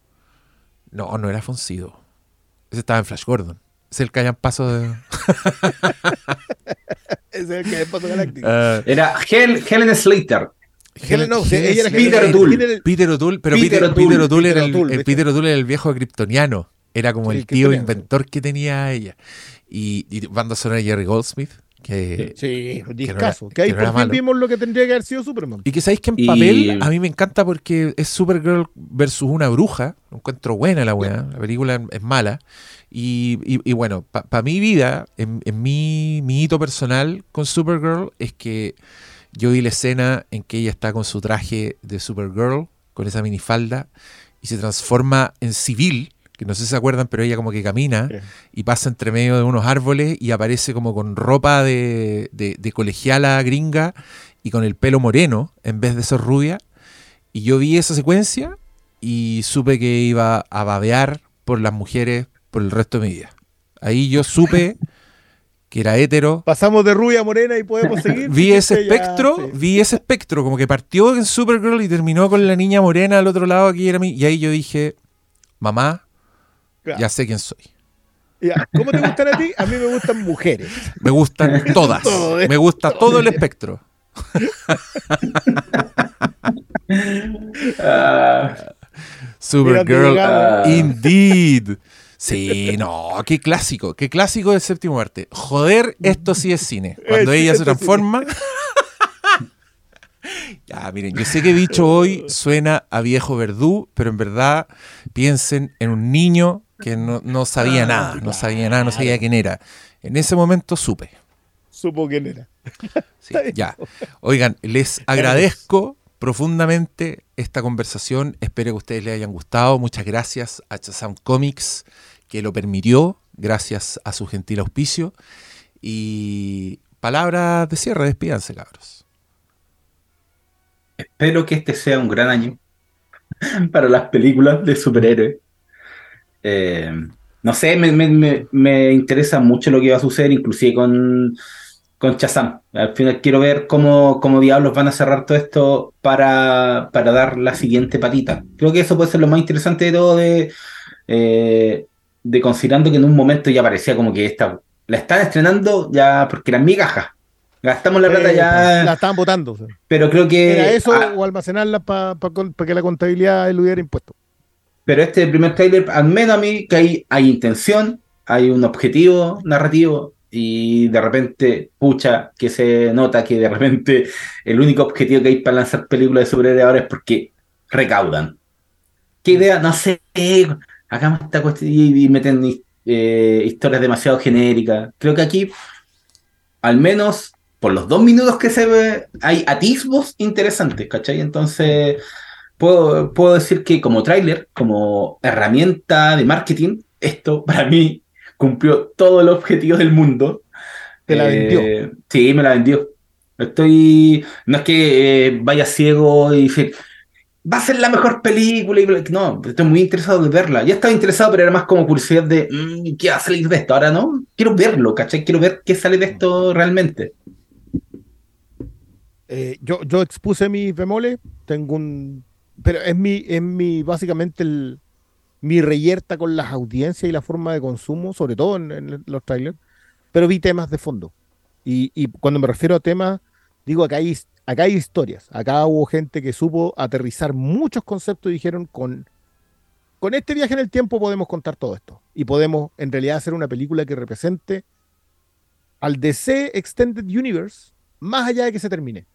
No, no era Foncido. Ese estaba en Flash Gordon. Es el que hayan paso de. Ese es el que es Paso Galáctico. Ah, Era Hel- Helen Slater. Helen- no, sí, ella era Peter O'Toole. ¿quién era el- Peter O'Toole, pero Peter Peter, O'Toole. Era el, Peter O'Toole, el viejo kryptoniano. Era como Sí, el tío inventor que tenía ella. Y, y banda sonora de Jerry Goldsmith. Que, Sí, no era- discaso. Que ahí que no era por fin vimos lo que tendría que haber sido Superman. Y que sabéis que en Y- papel a mí me encanta porque es Supergirl versus una bruja. Lo encuentro buena la weá. La película es mala. Y, y- y bueno, para mi vida, en, en mi, mi hito personal con Supergirl, es que yo vi la escena en que ella está con su traje de Supergirl, con esa minifalda, y se transforma en civil. Que no sé si se acuerdan, pero ella como que camina Sí. y pasa entre medio de unos árboles y aparece como con ropa de, de, de colegiala gringa y con el pelo moreno en vez de ser rubia. Y yo vi esa secuencia y supe que iba a babear por las mujeres por el resto de mi vida. Ahí yo supe que era hétero. Pasamos de rubia a morena y podemos seguir. Vi ese ya, espectro, sí. vi ese espectro, como que partió en Supergirl y terminó con la niña morena al otro lado que era mi. Y ahí yo dije, mamá, Claro. ya sé quién soy. Ya, ¿Cómo te gustan a ti? A mí me gustan mujeres. Me gustan todas. Todo. Me gusta todo el espectro. Ah, Supergirl, llegamos. indeed. Sí, no, qué clásico, qué clásico del séptimo arte. Joder, esto sí es cine. Cuando ella se transforma. ya, miren, yo sé que dicho hoy suena a viejo verdú, pero en verdad piensen en un niño que no, no sabía Ah, nada, no sabía nada, no sabía quién era. En ese momento supe. Supo quién era. Sí, ya. Oigan, les agradezco profundamente esta conversación. Espero que a ustedes les hayan gustado. Muchas gracias a Chazam Comics que lo permitió, gracias a su gentil auspicio. Y palabras de cierre, despídanse, cabros. Espero que este sea un gran año para las películas de superhéroes. Eh, no sé, me, me- me- interesa mucho lo que va a suceder, inclusive con, con Shazam. Al final quiero ver cómo, cómo diablos van a cerrar todo esto para, para dar la siguiente patita. Creo que eso puede ser lo más interesante de todo, eh, de considerando que en un momento ya parecía como que esta, la están estrenando ya porque era migaja. Gastamos la plata Eh, ya, La estaban votando. pero creo que... Era eso ah, o almacenarla para que la contabilidad eludiera impuestos. Pero este primer trailer, al menos a mí, que hay, hay intención, hay un objetivo narrativo, y de repente, pucha, que se nota que de repente el único objetivo que hay para lanzar películas de superhéroes ahora es porque recaudan. ¿Qué idea? No sé. Hagamos esta cuestión y, meten eh, historias demasiado genéricas. Creo que aquí, al menos por los dos minutos que se ve, hay atisbos interesantes, ¿cachai? Entonces, puedo, puedo decir que como tráiler, como herramienta de marketing, esto para mí cumplió todo el objetivo del mundo. Te la Eh, vendió. Sí, me la vendió. Estoy. No es que eh, vaya ciego y va a ser la mejor película. y No, estoy muy interesado de verla. Ya estaba interesado, pero era más como curiosidad de "Mm, qué va a salir de esto. Ahora no, quiero verlo, ¿cachai? Quiero ver qué sale de esto realmente. Eh, yo, yo expuse mis bemoles, tengo un. Pero es mi, es mi, básicamente mi reyerta con las audiencias y la forma de consumo, sobre todo en, los trailers, pero vi temas de fondo. Y, y cuando me refiero a temas, digo, acá hay, acá hay historias, acá hubo gente que supo aterrizar muchos conceptos y dijeron, con, con este viaje en el tiempo podemos contar todo esto. Y podemos en realidad hacer una película que represente al DC Extended Universe, más allá de que se termine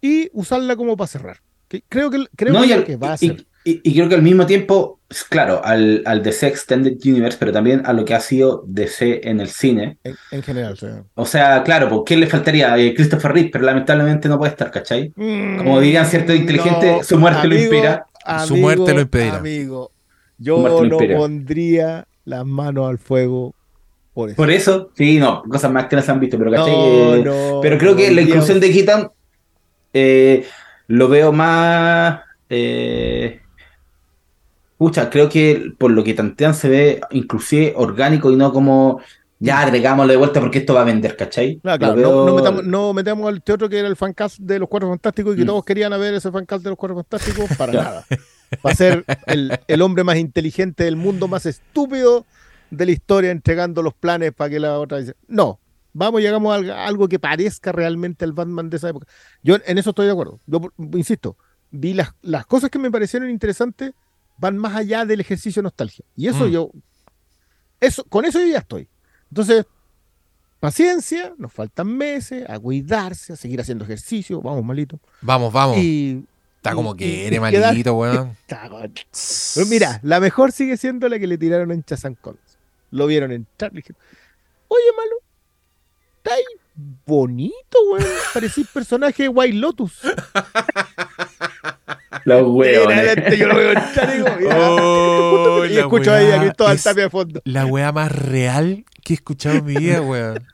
y usarla como para cerrar. Que creo que, creo No, que y, es lo al- que va a y- hacer. y- y creo que al mismo tiempo, claro, al, al DC Extended Universe, pero también a lo que ha sido DC en el cine. En, en general. o sea. O sea, claro, ¿por qué le faltaría? Eh, Christopher Reeve, pero lamentablemente no puede estar, ¿cachai? Como dirían ciertos inteligentes, su muerte lo impera. Su muerte lo impedirá. Amigo, yo no pondría las manos al fuego por eso. Por eso, sí, no, cosas más que no se han visto, pero ¿cachai? no, Eh, no, pero creo que la inclusión de Keaton eh, lo veo más. Eh, pucha, creo que por lo que tantean se ve inclusive orgánico y no como ya agregámoslo de vuelta porque esto va a vender, ¿cachai? Claro, no, no veo- metamos, no metamos al teatro que era el fancast de los Cuatro Fantásticos y que Mm. todos querían ver ese fancast de los Cuatro Fantásticos para nada. Va a ser el, el hombre más inteligente del mundo, más estúpido de la historia, entregando los planes para que la otra dice. No, vamos, llegamos a algo, que parezca realmente el Batman de esa época. Yo en eso estoy de acuerdo. Yo insisto, vi las, las cosas que me parecieron interesantes van más allá del ejercicio de nostalgia. Y eso Mm. yo, eso, con eso yo ya estoy. Entonces, paciencia, nos faltan meses, a cuidarse, a seguir haciendo ejercicio, vamos malito. Vamos, vamos. Y Está y- como y- quiere, malito, weón. Pero mira, la mejor sigue siendo la que le tiraron en Chazan. Lo vieron entrar y dijeron, oye, malo, está ahí bonito, weón. Parecís personaje de White Lotus. Los hueones. yo lo veo mira, Oh, y la escucho ahí a Cristóbal es Tapia de fondo. La weá más real que he escuchado en mi vida, weón.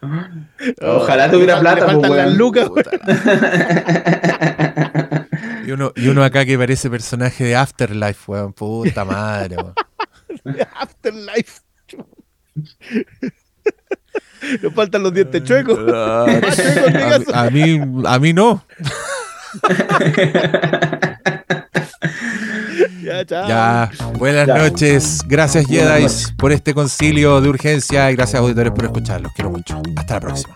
Ojalá tuviera plata, pues, las weón. lucas, Puta. Y uno, y uno acá que parece personaje de Afterlife, weón. Puta madre, weón. Afterlife. Nos faltan los dientes chuecos. En a mí, a mí no. Ya, chao. Ya, buenas Ya. noches. Gracias, Jedi, por este concilio de urgencia y gracias, auditores, por escuchar. Los quiero mucho. Hasta la próxima.